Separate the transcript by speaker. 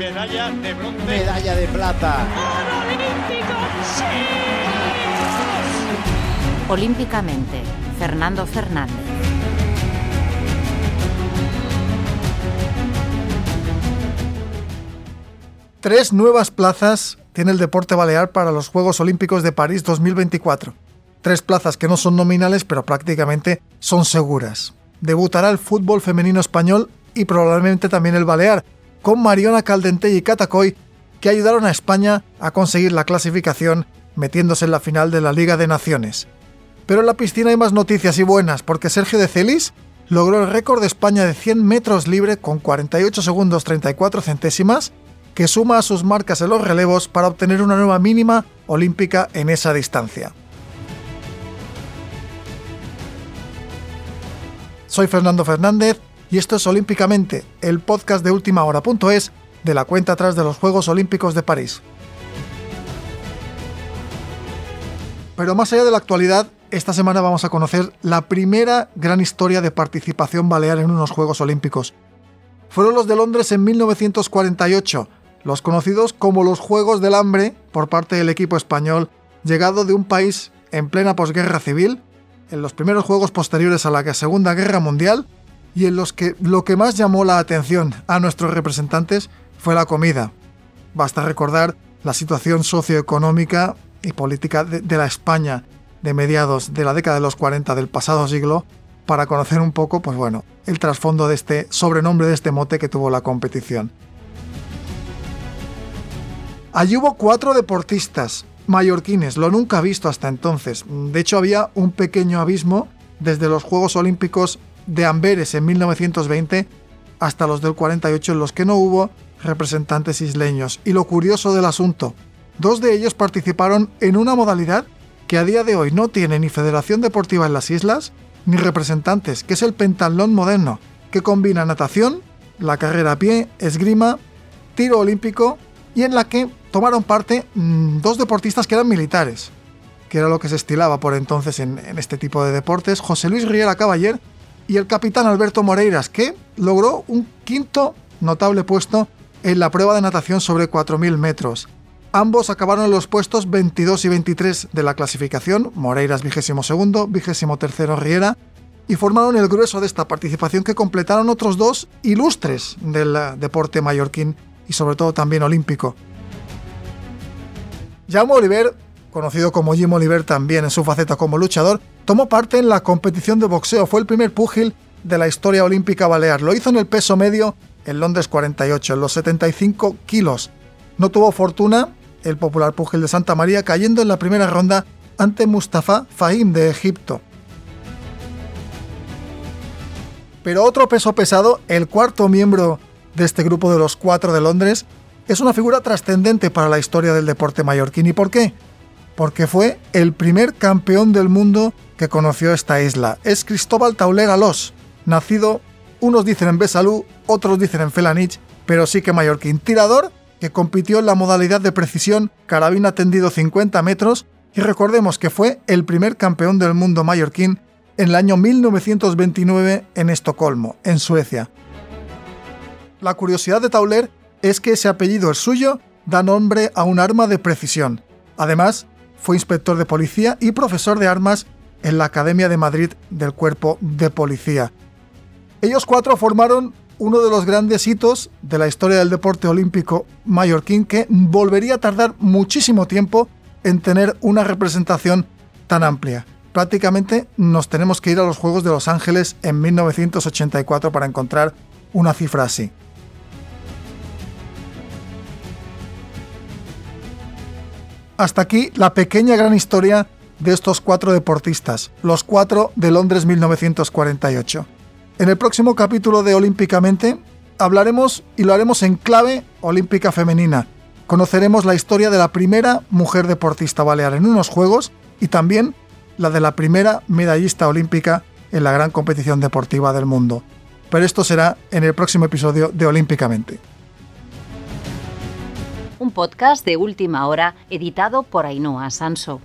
Speaker 1: medalla de bronce.
Speaker 2: Medalla de plata.
Speaker 3: Olímpicamente, Fernando Fernández.
Speaker 4: Tres nuevas plazas tiene el deporte balear para los Juegos Olímpicos de París 2024. Tres plazas que no son nominales, pero prácticamente son seguras. Debutará el fútbol femenino español y probablemente también el balear, con Mariona Caldentey y Catacoy, que ayudaron a España a conseguir la clasificación metiéndose en la final de la Liga de Naciones. Pero en la piscina hay más noticias y buenas, porque Sergio de Celis logró el récord de España de 100 metros libre con 48 segundos 34 centésimas, que suma a sus marcas en los relevos para obtener una nueva mínima olímpica en esa distancia. Soy Fernando Fernández y esto es Olímpicamente, el podcast de última hora.es de la cuenta atrás de los Juegos Olímpicos de París. Pero más allá de la actualidad, esta semana vamos a conocer la primera gran historia de participación balear en unos Juegos Olímpicos. Fueron los de Londres en 1948, los conocidos como los Juegos del Hambre por parte del equipo español, llegado de un país en plena posguerra civil, en los primeros Juegos posteriores a la Segunda Guerra Mundial, y en los que lo que más llamó la atención a nuestros representantes fue la comida. Basta recordar la situación socioeconómica y política de, de la España de mediados de la década de los 40 del pasado siglo para conocer un poco, pues bueno, el trasfondo de este sobrenombre de este mote que tuvo la competición. Allí hubo cuatro deportistas mallorquines, lo nunca visto hasta entonces. De hecho, había un pequeño abismo desde los Juegos Olímpicos de Amberes en 1920 hasta los del 48 en los que no hubo representantes isleños. Y lo curioso del asunto, dos de ellos participaron en una modalidad que a día de hoy no tiene ni federación deportiva en las islas, ni representantes, que es el pentatlón moderno, que combina natación, la carrera a pie, esgrima, tiro olímpico y en la que tomaron parte mmm, dos deportistas que eran militares, que era lo que se estilaba por entonces en, en este tipo de deportes, José Luis Riera Caballer y el capitán Alberto Moreiras, que logró un quinto notable puesto en la prueba de natación sobre 4.000 metros. Ambos acabaron en los puestos 22 y 23 de la clasificación, Moreiras 22, 23 Riera, y formaron el grueso de esta participación que completaron otros dos ilustres del deporte mallorquín y sobre todo también olímpico. Jaume Oliver, conocido como Jim Oliver también en su faceta como luchador, tomó parte en la competición de boxeo, fue el primer púgil de la historia olímpica balear, lo hizo en el peso medio en Londres 48, en los 75 kilos. No tuvo fortuna el popular púgil de Santa María cayendo en la primera ronda ante Mustafa Fahim de Egipto. Pero otro peso pesado, el cuarto miembro de este grupo de los cuatro de Londres, es una figura trascendente para la historia del deporte mallorquín. ¿Y por qué? Porque fue el primer campeón del mundo que conoció esta isla. Es Cristóbal Tauler Alós, nacido, unos dicen en Besalú, otros dicen en Felanich, pero sí que mallorquín. Tirador que compitió en la modalidad de precisión carabina tendido 50 metros y recordemos que fue el primer campeón del mundo mallorquín en el año 1929 en Estocolmo, en Suecia. La curiosidad de Tauler es que ese apellido, el suyo, da nombre a un arma de precisión. Además, fue inspector de policía y profesor de armas en la Academia de Madrid del Cuerpo de Policía. Ellos cuatro formaron uno de los grandes hitos de la historia del deporte olímpico mallorquín que volvería a tardar muchísimo tiempo en tener una representación tan amplia. Prácticamente nos tenemos que ir a los Juegos de Los Ángeles en 1984 para encontrar una cifra así. Hasta aquí la pequeña gran historia de estos cuatro deportistas, los cuatro de Londres 1948. En el próximo capítulo de Olímpicamente hablaremos y lo haremos en clave olímpica femenina. Conoceremos la historia de la primera mujer deportista balear en unos Juegos y también la de la primera medallista olímpica en la gran competición deportiva del mundo. Pero esto será en el próximo episodio de Olímpicamente.
Speaker 3: Un podcast de última hora editado por Ainhoa Sanso.